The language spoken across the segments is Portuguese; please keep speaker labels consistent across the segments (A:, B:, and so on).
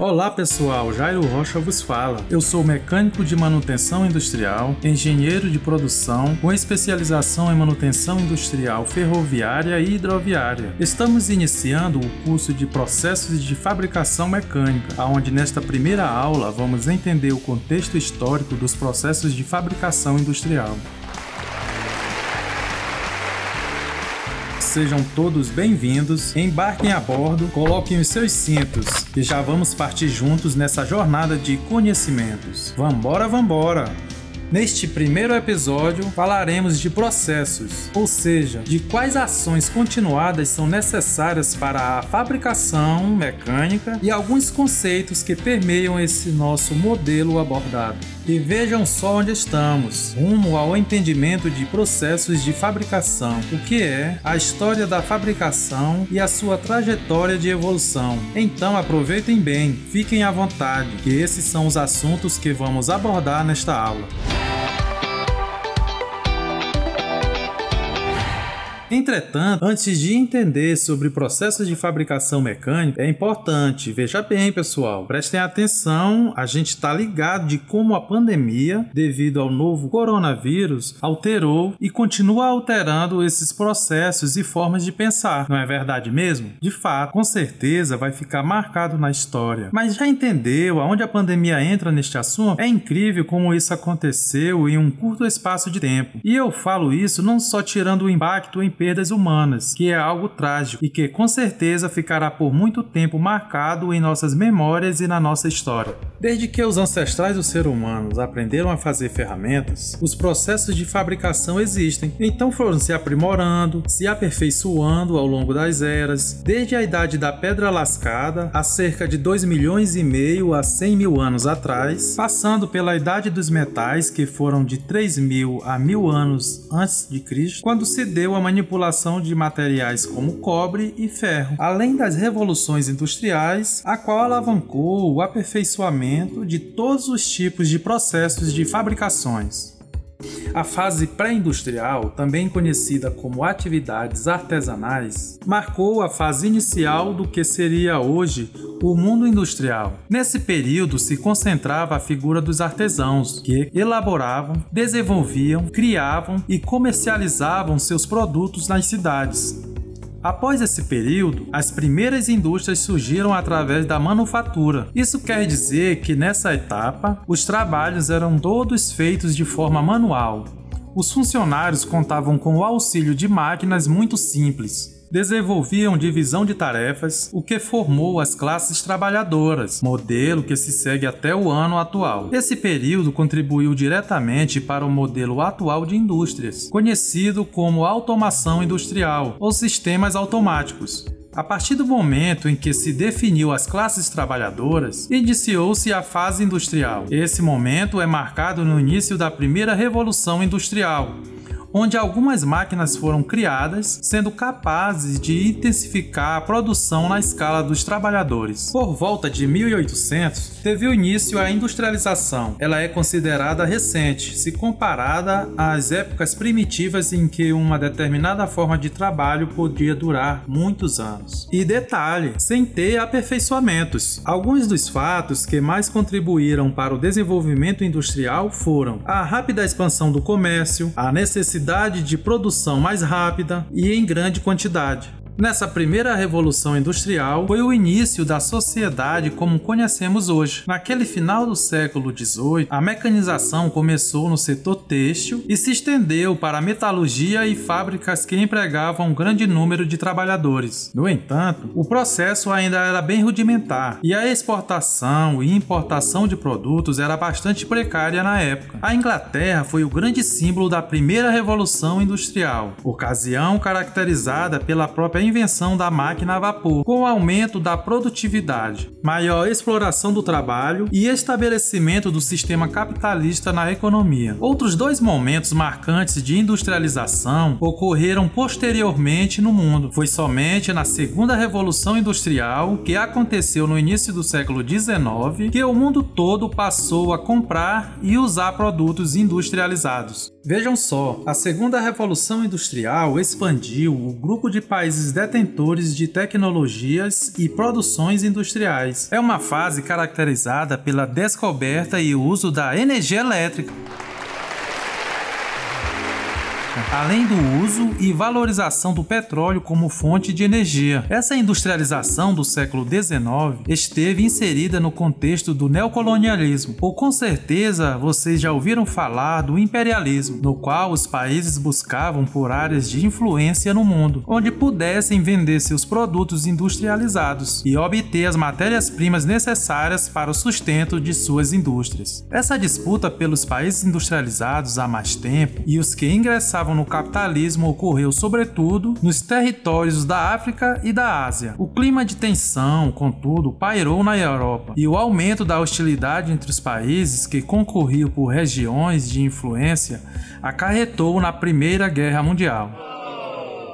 A: Olá pessoal, Jairo Rocha vos fala. Eu sou mecânico de manutenção industrial, engenheiro de produção com especialização em manutenção industrial ferroviária e hidroviária. Estamos iniciando o curso de processos de fabricação mecânica, onde nesta primeira aula vamos entender o contexto histórico dos processos de fabricação industrial. Sejam todos bem-vindos, embarquem a bordo, coloquem os seus cintos, que já vamos partir juntos nessa jornada de conhecimentos. Vambora, vambora! Neste primeiro episódio, falaremos de processos, ou seja, de quais ações continuadas são necessárias para a fabricação mecânica e alguns conceitos que permeiam esse nosso modelo abordado. E vejam só onde estamos, rumo ao entendimento de processos de fabricação, o que é a história da fabricação e a sua trajetória de evolução. Então aproveitem bem, fiquem à vontade, que esses são os assuntos que vamos abordar nesta aula. Entretanto, antes de entender sobre processos de fabricação mecânica, é importante, veja bem, pessoal, prestem atenção, a gente está ligado de como a pandemia, devido ao novo coronavírus, alterou e continua alterando esses processos e formas de pensar. Não é verdade mesmo? De fato, com certeza vai ficar marcado na história. Mas já entendeu aonde a pandemia entra neste assunto? É incrível como isso aconteceu em um curto espaço de tempo. E eu falo isso não só tirando o impacto em perdas humanas, que é algo trágico e que com certeza ficará por muito tempo marcado em nossas memórias e na nossa história. Desde que os ancestrais dos seres humanos aprenderam a fazer ferramentas, os processos de fabricação existem, então foram se aprimorando, se aperfeiçoando ao longo das eras, desde a idade da pedra lascada, há cerca de 2 milhões e meio a 100 mil anos atrás, passando pela idade dos metais, que foram de 3 mil a mil anos antes de Cristo, quando se deu a manipulação manipulação de materiais como cobre e ferro, além das revoluções industriais, a qual alavancou o aperfeiçoamento de todos os tipos de processos de fabricações. A fase pré-industrial, também conhecida como atividades artesanais, marcou a fase inicial do que seria hoje o mundo industrial. Nesse período se concentrava a figura dos artesãos, que elaboravam, desenvolviam, criavam e comercializavam seus produtos nas cidades, Após esse período, as primeiras indústrias surgiram através da manufatura. Isso quer dizer que nessa etapa, os trabalhos eram todos feitos de forma manual. Os funcionários contavam com o auxílio de máquinas muito simples, desenvolviam divisão de tarefas, o que formou as classes trabalhadoras, modelo que se segue até o ano atual. Esse período contribuiu diretamente para o modelo atual de indústrias, conhecido como automação industrial ou sistemas automáticos. A partir do momento em que se definiu as classes trabalhadoras, iniciou-se a fase industrial. Esse momento é marcado no início da primeira revolução industrial, onde algumas máquinas foram criadas, sendo capazes de intensificar a produção na escala dos trabalhadores. Por volta de 1800, teve início a industrialização. Ela é considerada recente, se comparada às épocas primitivas em que uma determinada forma de trabalho podia durar muitos anos. E detalhe, sem ter aperfeiçoamentos. Alguns dos fatos que mais contribuíram para o desenvolvimento industrial foram a rápida expansão do comércio, a necessidade necessidade de produção mais rápida e em grande quantidade. Nessa primeira revolução industrial foi o início da sociedade como conhecemos hoje. Naquele final do século XVIII, a mecanização começou no setor têxtil e se estendeu para a metalurgia e fábricas que empregavam um grande número de trabalhadores. No entanto, o processo ainda era bem rudimentar e a exportação e importação de produtos era bastante precária na época. A Inglaterra foi o grande símbolo da primeira revolução industrial, ocasião caracterizada pela própria invenção da máquina a vapor, com o aumento da produtividade, maior exploração do trabalho e estabelecimento do sistema capitalista na economia. Outros dois momentos marcantes de industrialização ocorreram posteriormente no mundo. Foi somente na Segunda Revolução Industrial, que aconteceu no início do século XIX, que o mundo todo passou a comprar e usar produtos industrializados. Vejam só, a Segunda Revolução Industrial expandiu o grupo de países detentores de tecnologias e produções industriais. É uma fase caracterizada pela descoberta e uso da energia elétrica além do uso e valorização do petróleo como fonte de energia. Essa industrialização do século XIX esteve inserida no contexto do neocolonialismo, ou com certeza vocês já ouviram falar do imperialismo, no qual os países buscavam por áreas de influência no mundo, onde pudessem vender seus produtos industrializados e obter as matérias-primas necessárias para o sustento de suas indústrias. Essa disputa pelos países industrializados há mais tempo e os que ingressavam no capitalismo ocorreu sobretudo nos territórios da África e da Ásia. O clima de tensão, contudo, pairou na Europa e o aumento da hostilidade entre os países que concorriam por regiões de influência acarretou na Primeira Guerra Mundial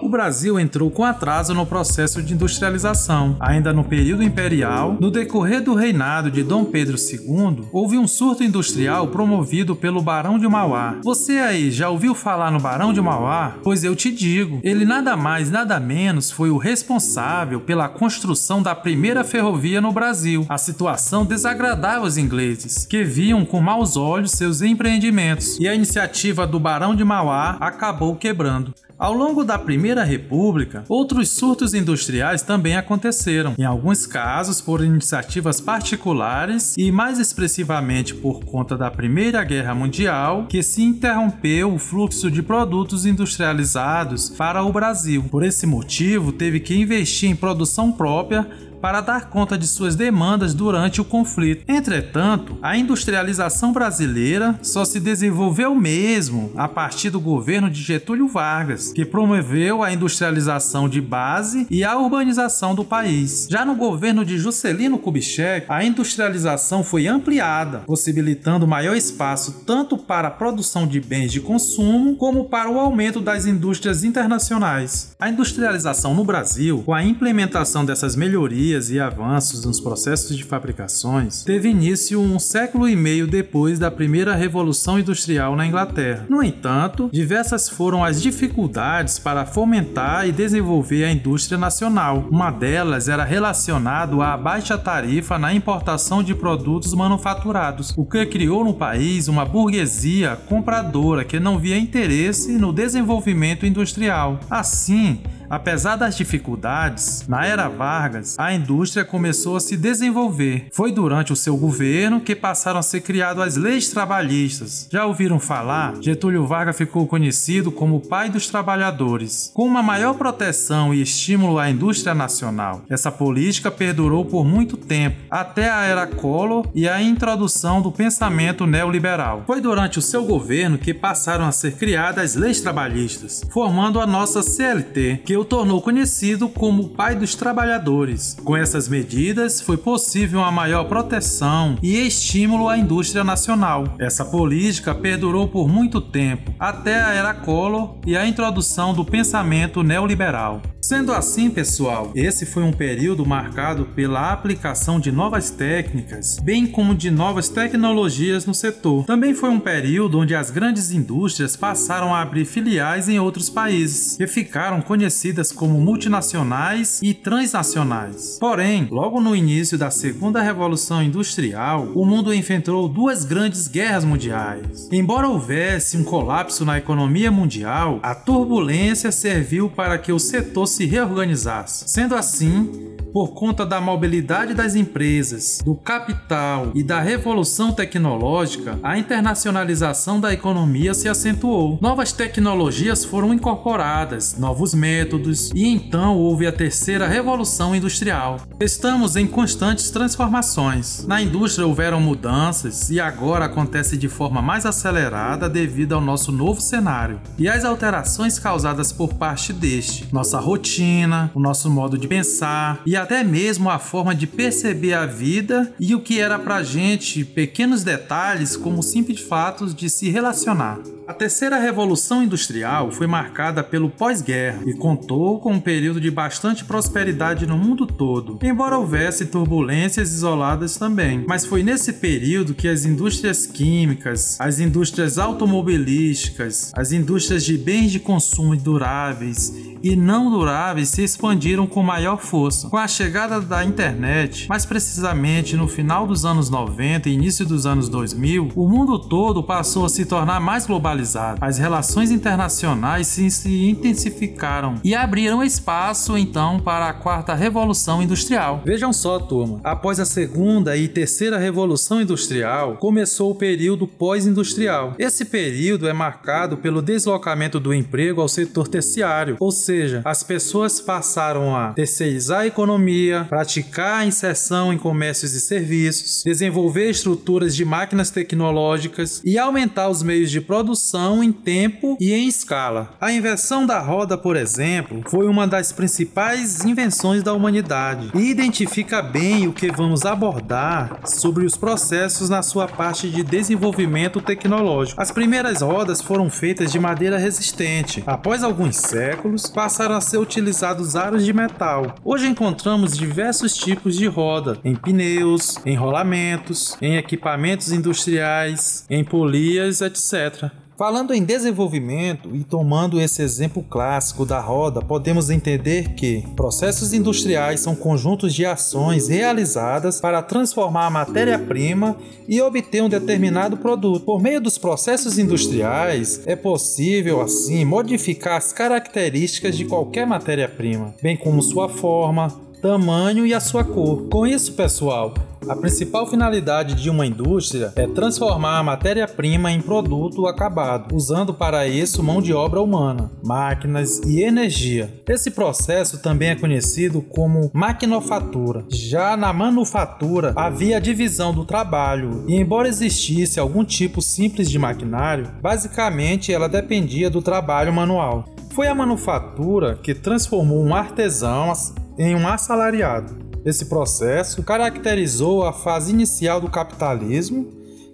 A: o Brasil entrou com atraso no processo de industrialização. Ainda no período imperial, no decorrer do reinado de Dom Pedro II, houve um surto industrial promovido pelo Barão de Mauá. Você aí já ouviu falar no Barão de Mauá? Pois eu te digo, ele nada mais, nada menos foi o responsável pela construção da primeira ferrovia no Brasil. A situação desagradava os ingleses, que viam com maus olhos seus empreendimentos, e a iniciativa do Barão de Mauá acabou quebrando. Ao longo da Primeira República, outros surtos industriais também aconteceram, em alguns casos por iniciativas particulares e, mais expressivamente, por conta da Primeira Guerra Mundial, que se interrompeu o fluxo de produtos industrializados para o Brasil. Por esse motivo, teve que investir em produção própria para dar conta de suas demandas durante o conflito. Entretanto, a industrialização brasileira só se desenvolveu mesmo a partir do governo de Getúlio Vargas, que promoveu a industrialização de base e a urbanização do país. Já no governo de Juscelino Kubitschek, a industrialização foi ampliada, possibilitando maior espaço tanto para a produção de bens de consumo como para o aumento das indústrias internacionais. A industrialização no Brasil, com a implementação dessas melhorias melhorias e avanços nos processos de fabricações teve início um século e meio depois da primeira Revolução Industrial na Inglaterra. No entanto, diversas foram as dificuldades para fomentar e desenvolver a indústria nacional. Uma delas era relacionado à baixa tarifa na importação de produtos manufaturados, o que criou no país uma burguesia compradora que não via interesse no desenvolvimento industrial. Assim, Apesar das dificuldades, na era Vargas, a indústria começou a se desenvolver. Foi durante o seu governo que passaram a ser criadas as leis trabalhistas. Já ouviram falar? Getúlio Vargas ficou conhecido como o pai dos trabalhadores, com uma maior proteção e estímulo à indústria nacional. Essa política perdurou por muito tempo, até a era Collor e a introdução do pensamento neoliberal. Foi durante o seu governo que passaram a ser criadas as leis trabalhistas, formando a nossa CLT, que que o tornou conhecido como o pai dos trabalhadores. Com essas medidas, foi possível uma maior proteção e estímulo à indústria nacional. Essa política perdurou por muito tempo, até a era Collor e a introdução do pensamento neoliberal. Sendo assim, pessoal, esse foi um período marcado pela aplicação de novas técnicas, bem como de novas tecnologias no setor. Também foi um período onde as grandes indústrias passaram a abrir filiais em outros países, que ficaram conhecidas como multinacionais e transnacionais. Porém, logo no início da Segunda Revolução Industrial, o mundo enfrentou duas grandes guerras mundiais. Embora houvesse um colapso na economia mundial, a turbulência serviu para que o setor se reorganizasse. Sendo assim, por conta da mobilidade das empresas, do capital e da revolução tecnológica, a internacionalização da economia se acentuou. Novas tecnologias foram incorporadas, novos métodos, e então houve a terceira revolução industrial. Estamos em constantes transformações. Na indústria houveram mudanças e agora acontece de forma mais acelerada devido ao nosso novo cenário e as alterações causadas por parte deste, nossa rotina, o nosso modo de pensar e a até mesmo a forma de perceber a vida e o que era pra gente pequenos detalhes como simples fatos de se relacionar. A terceira revolução industrial foi marcada pelo pós-guerra e contou com um período de bastante prosperidade no mundo todo, embora houvesse turbulências isoladas também. Mas foi nesse período que as indústrias químicas, as indústrias automobilísticas, as indústrias de bens de consumo duráveis e não duráveis se expandiram com maior força. Com a chegada da internet, mais precisamente no final dos anos 90 e início dos anos 2000, o mundo todo passou a se tornar mais globalizado. As relações internacionais se, se intensificaram e abriram espaço então para a quarta revolução industrial. Vejam só, turma, após a segunda e terceira revolução industrial, começou o período pós-industrial. Esse período é marcado pelo deslocamento do emprego ao setor terciário, ou seja, seja, as pessoas passaram a terceirizar a economia, praticar a inserção em comércios e serviços, desenvolver estruturas de máquinas tecnológicas e aumentar os meios de produção em tempo e em escala. A invenção da roda, por exemplo, foi uma das principais invenções da humanidade e identifica bem o que vamos abordar sobre os processos na sua parte de desenvolvimento tecnológico. As primeiras rodas foram feitas de madeira resistente. Após alguns séculos, passaram a ser utilizados aros de metal. Hoje encontramos diversos tipos de roda, em pneus, em rolamentos, em equipamentos industriais, em polias, etc. Falando em desenvolvimento e tomando esse exemplo clássico da roda, podemos entender que processos industriais são conjuntos de ações realizadas para transformar a matéria-prima e obter um determinado produto. Por meio dos processos industriais, é possível, assim, modificar as características de qualquer matéria-prima, bem como sua forma, tamanho e a sua cor. Com isso, pessoal, a principal finalidade de uma indústria é transformar a matéria-prima em produto acabado, usando para isso mão de obra humana, máquinas e energia. Esse processo também é conhecido como maquinofatura. Já na manufatura havia divisão do trabalho, e embora existisse algum tipo simples de maquinário, basicamente ela dependia do trabalho manual. Foi a manufatura que transformou um artesão em um assalariado. Esse processo caracterizou a fase inicial do capitalismo,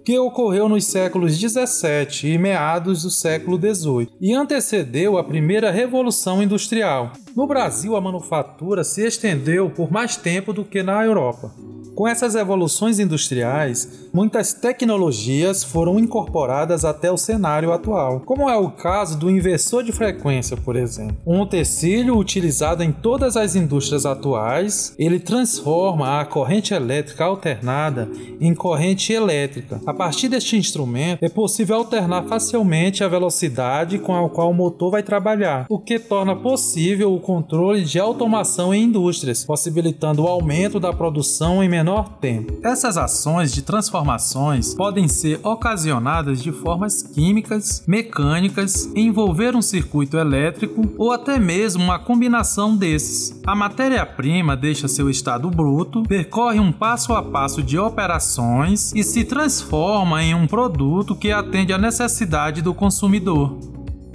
A: que ocorreu nos séculos 17 e meados do século 18 e antecedeu a primeira revolução industrial. No Brasil, a manufatura se estendeu por mais tempo do que na Europa. Com essas evoluções industriais, muitas tecnologias foram incorporadas até o cenário atual, como é o caso do inversor de frequência, por exemplo. Um utensílio utilizado em todas as indústrias atuais, ele transforma a corrente elétrica alternada em corrente elétrica. A partir deste instrumento, é possível alternar facilmente a velocidade com a qual o motor vai trabalhar, o que torna possível o controle de automação em indústrias, possibilitando o aumento da produção em menor tempo. Essas ações de transformações podem ser ocasionadas de formas químicas, mecânicas, envolver um circuito elétrico ou até mesmo uma combinação desses. A matéria-prima deixa seu estado bruto, percorre um passo a passo de operações e se transforma em um produto que atende à necessidade do consumidor.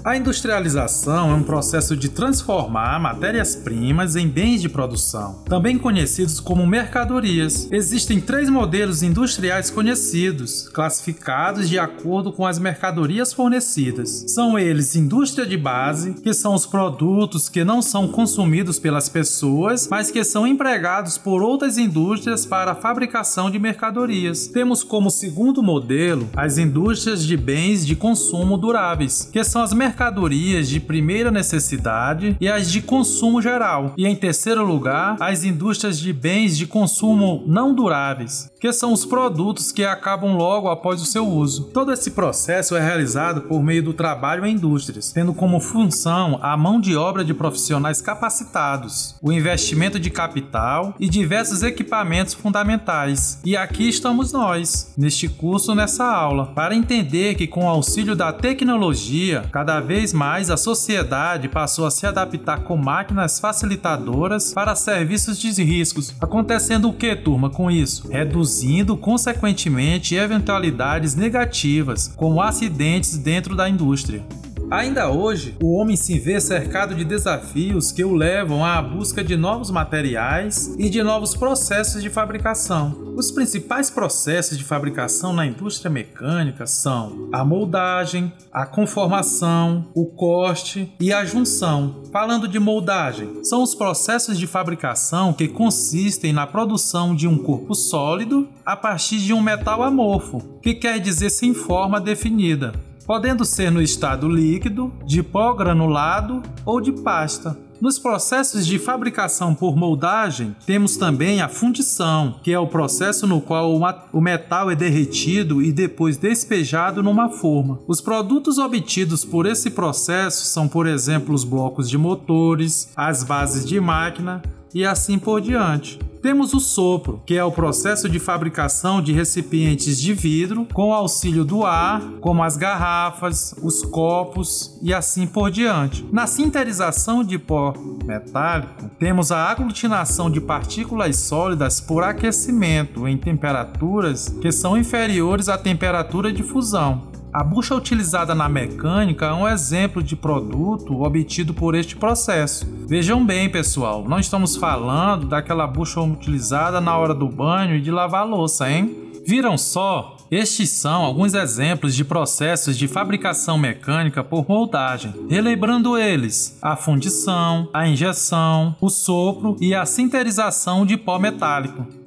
A: A industrialização é um processo de transformar matérias-primas em bens de produção, também conhecidos como mercadorias. Existem três modelos industriais conhecidos, classificados de acordo com as mercadorias fornecidas. São eles indústria de base, que são os produtos que não são consumidos pelas pessoas, mas que são empregados por outras indústrias para a fabricação de mercadorias. Temos como segundo modelo as indústrias de bens de consumo duráveis, que são as mercadorias mercadorias de primeira necessidade e as de consumo geral. E em terceiro lugar, as indústrias de bens de consumo não duráveis, que são os produtos que acabam logo após o seu uso. Todo esse processo é realizado por meio do trabalho em indústrias, tendo como função a mão de obra de profissionais capacitados, o investimento de capital e diversos equipamentos fundamentais. E aqui estamos nós, neste curso, nessa aula, para entender que com o auxílio da tecnologia, cada vez mais a sociedade passou a se adaptar com máquinas facilitadoras para serviços de riscos. Acontecendo o que, turma, com isso? Reduzindo, consequentemente, eventualidades negativas, como acidentes dentro da indústria. Ainda hoje, o homem se vê cercado de desafios que o levam à busca de novos materiais e de novos processos de fabricação. Os principais processos de fabricação na indústria mecânica são a moldagem, a conformação, o corte e a junção. Falando de moldagem, são os processos de fabricação que consistem na produção de um corpo sólido a partir de um metal amorfo, que quer dizer sem forma definida podendo ser no estado líquido, de pó granulado ou de pasta. Nos processos de fabricação por moldagem, temos também a fundição, que é o processo no qual o metal é derretido e depois despejado numa forma. Os produtos obtidos por esse processo são, por exemplo, os blocos de motores, as bases de máquina e assim por diante. Temos o sopro, que é o processo de fabricação de recipientes de vidro com auxílio do ar, como as garrafas, os copos e assim por diante. Na sinterização de pó metálico, temos a aglutinação de partículas sólidas por aquecimento em temperaturas que são inferiores à temperatura de fusão. A bucha utilizada na mecânica é um exemplo de produto obtido por este processo. Vejam bem, pessoal, não estamos falando daquela bucha utilizada na hora do banho e de lavar louça, hein? Viram só? Estes são alguns exemplos de processos de fabricação mecânica por moldagem, relembrando eles: a fundição, a injeção, o sopro e a sinterização de pó metálico.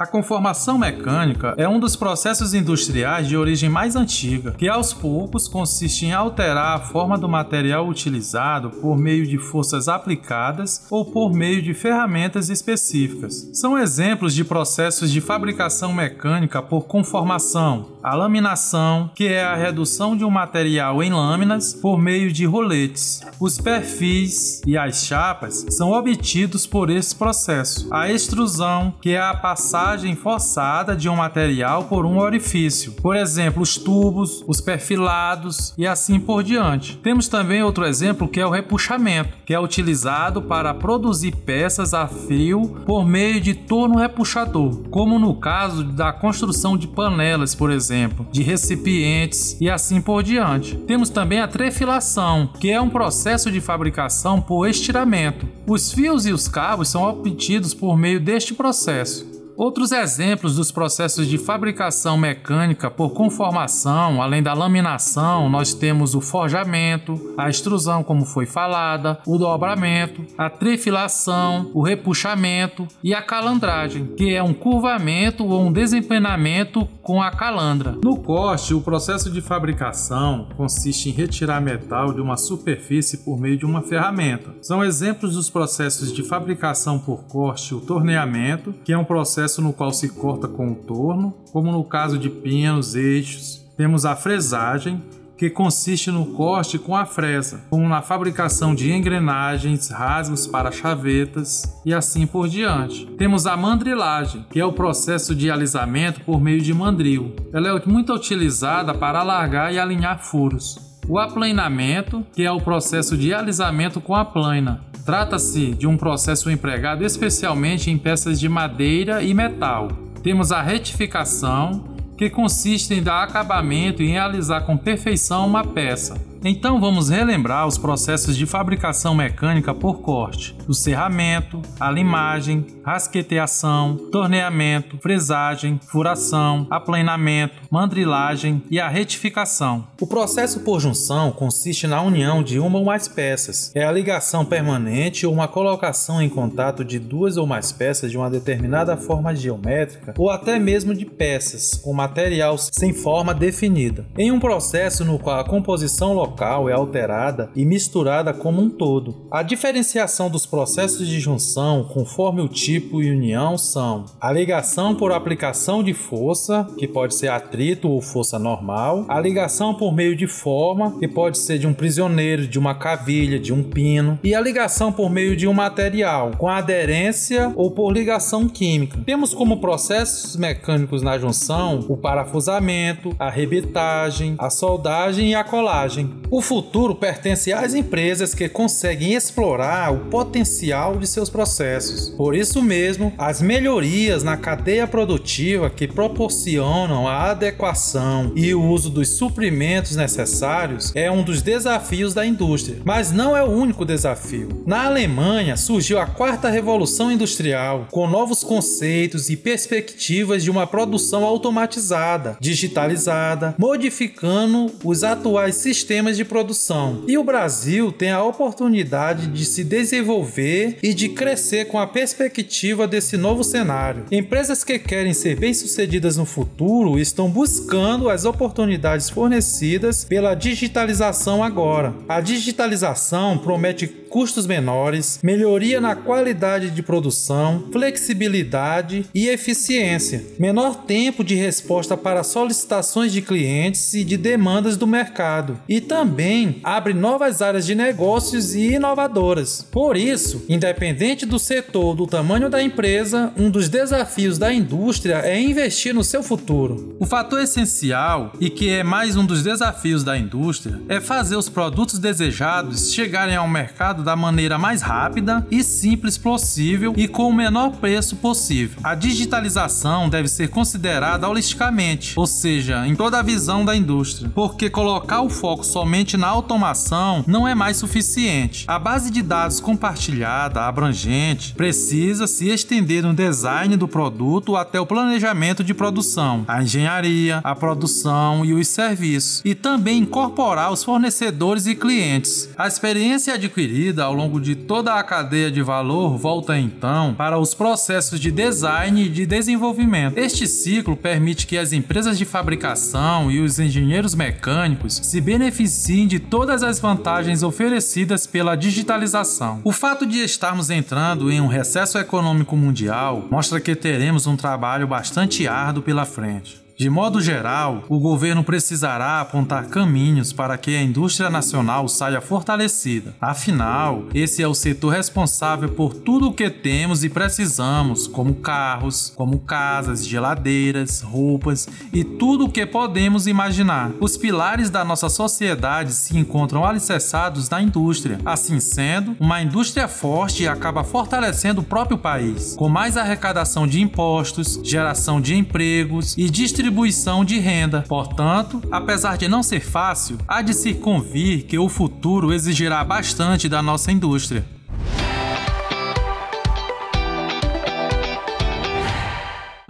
A: A conformação mecânica é um dos processos industriais de origem mais antiga, que aos poucos consiste em alterar a forma do material utilizado por meio de forças aplicadas ou por meio de ferramentas específicas. São exemplos de processos de fabricação mecânica por conformação, a laminação, que é a redução de um material em lâminas por meio de roletes. Os perfis e as chapas são obtidos por esse processo. A extrusão, que é a passagem forçada de um material por um orifício, por exemplo, os tubos, os perfilados e assim por diante. Temos também outro exemplo que é o repuxamento, que é utilizado para produzir peças a fio por meio de torno repuxador, como no caso da construção de panelas, por exemplo, de recipientes e assim por diante. Temos também a trefilação, que é um processo de fabricação por estiramento. Os fios e os cabos são obtidos por meio deste processo. Outros exemplos dos processos de fabricação mecânica por conformação, além da laminação, nós temos o forjamento, a extrusão, como foi falada, o dobramento, a trifilação, o repuxamento e a calandragem, que é um curvamento ou um desempenamento com a calandra. No corte, o processo de fabricação consiste em retirar metal de uma superfície por meio de uma ferramenta. São exemplos dos processos de fabricação por corte o torneamento, que é um processo processo no qual se corta com o torno, como no caso de pinos, eixos. Temos a fresagem, que consiste no corte com a fresa, como na fabricação de engrenagens, rasgos para chavetas e assim por diante. Temos a mandrilagem, que é o processo de alisamento por meio de mandril. Ela é muito utilizada para alargar e alinhar furos. O aplanamento, que é o processo de alisamento com a plana, Trata-se de um processo empregado especialmente em peças de madeira e metal. Temos a retificação, que consiste em dar acabamento e realizar com perfeição uma peça. Então vamos relembrar os processos de fabricação mecânica por corte: o serramento, a limagem, rasqueteação, torneamento, fresagem, furação, aplanamento, mandrilagem e a retificação. O processo por junção consiste na união de uma ou mais peças. É a ligação permanente ou uma colocação em contato de duas ou mais peças de uma determinada forma geométrica ou até mesmo de peças com material sem forma definida. Em um processo no qual a composição local local é alterada e misturada como um todo. A diferenciação dos processos de junção conforme o tipo e união são a ligação por aplicação de força, que pode ser atrito ou força normal, a ligação por meio de forma, que pode ser de um prisioneiro, de uma cavilha, de um pino, e a ligação por meio de um material, com aderência ou por ligação química. Temos como processos mecânicos na junção o parafusamento, a rebitagem, a soldagem e a colagem. O futuro pertence às empresas que conseguem explorar o potencial de seus processos. Por isso mesmo, as melhorias na cadeia produtiva que proporcionam a adequação e o uso dos suprimentos necessários é um dos desafios da indústria, mas não é o único desafio. Na Alemanha surgiu a quarta revolução industrial, com novos conceitos e perspectivas de uma produção automatizada, digitalizada, modificando os atuais sistemas de produção. E o Brasil tem a oportunidade de se desenvolver e de crescer com a perspectiva desse novo cenário. Empresas que querem ser bem-sucedidas no futuro estão buscando as oportunidades fornecidas pela digitalização agora. A digitalização promete custos menores, melhoria na qualidade de produção, flexibilidade e eficiência, menor tempo de resposta para solicitações de clientes e de demandas do mercado, e também abre novas áreas de negócios e inovadoras. Por isso, independente do setor do tamanho da empresa, um dos desafios da indústria é investir no seu futuro. O fator essencial e que é mais um dos desafios da indústria é fazer os produtos desejados chegarem ao mercado da maneira mais rápida e simples possível e com o menor preço possível. A digitalização deve ser considerada holisticamente, ou seja, em toda a visão da indústria, porque colocar o foco somente na automação não é mais suficiente. A base de dados compartilhada, abrangente, precisa se estender no design do produto até o planejamento de produção, a engenharia, a produção e os serviços, e também incorporar os fornecedores e clientes. A experiência adquirida ao longo de toda a cadeia de valor volta então para os processos de design e de desenvolvimento. Este ciclo permite que as empresas de fabricação e os engenheiros mecânicos se beneficiem de todas as vantagens oferecidas pela digitalização. O fato de estarmos entrando em um recesso econômico mundial mostra que teremos um trabalho bastante árduo pela frente. De modo geral, o governo precisará apontar caminhos para que a indústria nacional saia fortalecida. Afinal, esse é o setor responsável por tudo o que temos e precisamos, como carros, como casas, geladeiras, roupas e tudo o que podemos imaginar. Os pilares da nossa sociedade se encontram alicerçados na indústria. Assim sendo, uma indústria forte acaba fortalecendo o próprio país, com mais arrecadação de impostos, geração de empregos e distribuição distribuição de renda. Portanto, apesar de não ser fácil, há de se convir que o futuro exigirá bastante da nossa indústria.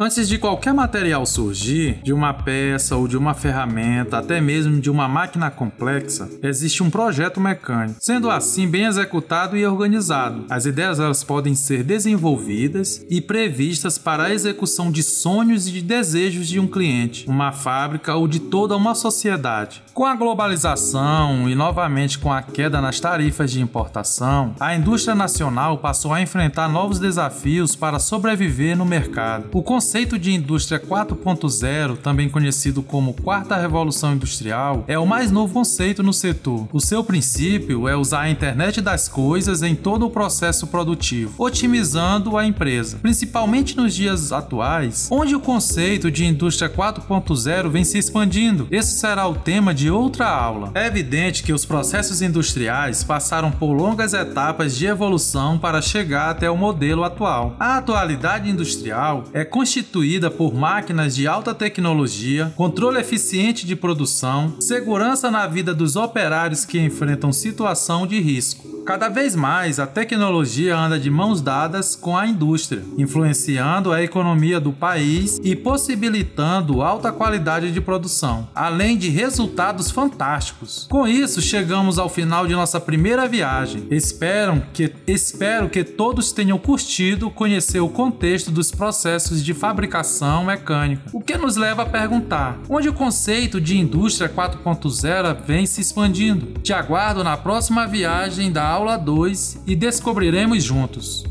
A: Antes de qualquer material surgir, de uma peça ou de uma ferramenta, até mesmo de uma máquina complexa, existe um projeto mecânico. Sendo assim bem executado e organizado, as ideias elas podem ser desenvolvidas e previstas para a execução de sonhos e de desejos de um cliente, uma fábrica ou de toda uma sociedade. Com a globalização e novamente com a queda nas tarifas de importação, a indústria nacional passou a enfrentar novos desafios para sobreviver no mercado. O conceito de indústria 4.0, também conhecido como quarta revolução industrial, é o mais novo conceito no setor. O seu princípio é usar a internet das coisas em todo o processo produtivo, otimizando a empresa, principalmente nos dias atuais, onde o conceito de indústria 4.0 vem se expandindo. Esse será o tema de outra aula. É evidente que os processos industriais passaram por longas etapas de evolução para chegar até o modelo atual. A atualidade industrial é constituída constituída por máquinas de alta tecnologia, controle eficiente de produção, segurança na vida dos operários que enfrentam situação de risco. Cada vez mais a tecnologia anda de mãos dadas com a indústria, influenciando a economia do país e possibilitando alta qualidade de produção, além de resultados fantásticos. Com isso, chegamos ao final de nossa primeira viagem. Espero que, espero que todos tenham curtido conhecer o contexto dos processos de fabricação mecânica, o que nos leva a perguntar: onde o conceito de indústria 4.0 vem se expandindo? Te aguardo na próxima viagem da aula 2 e descobriremos juntos.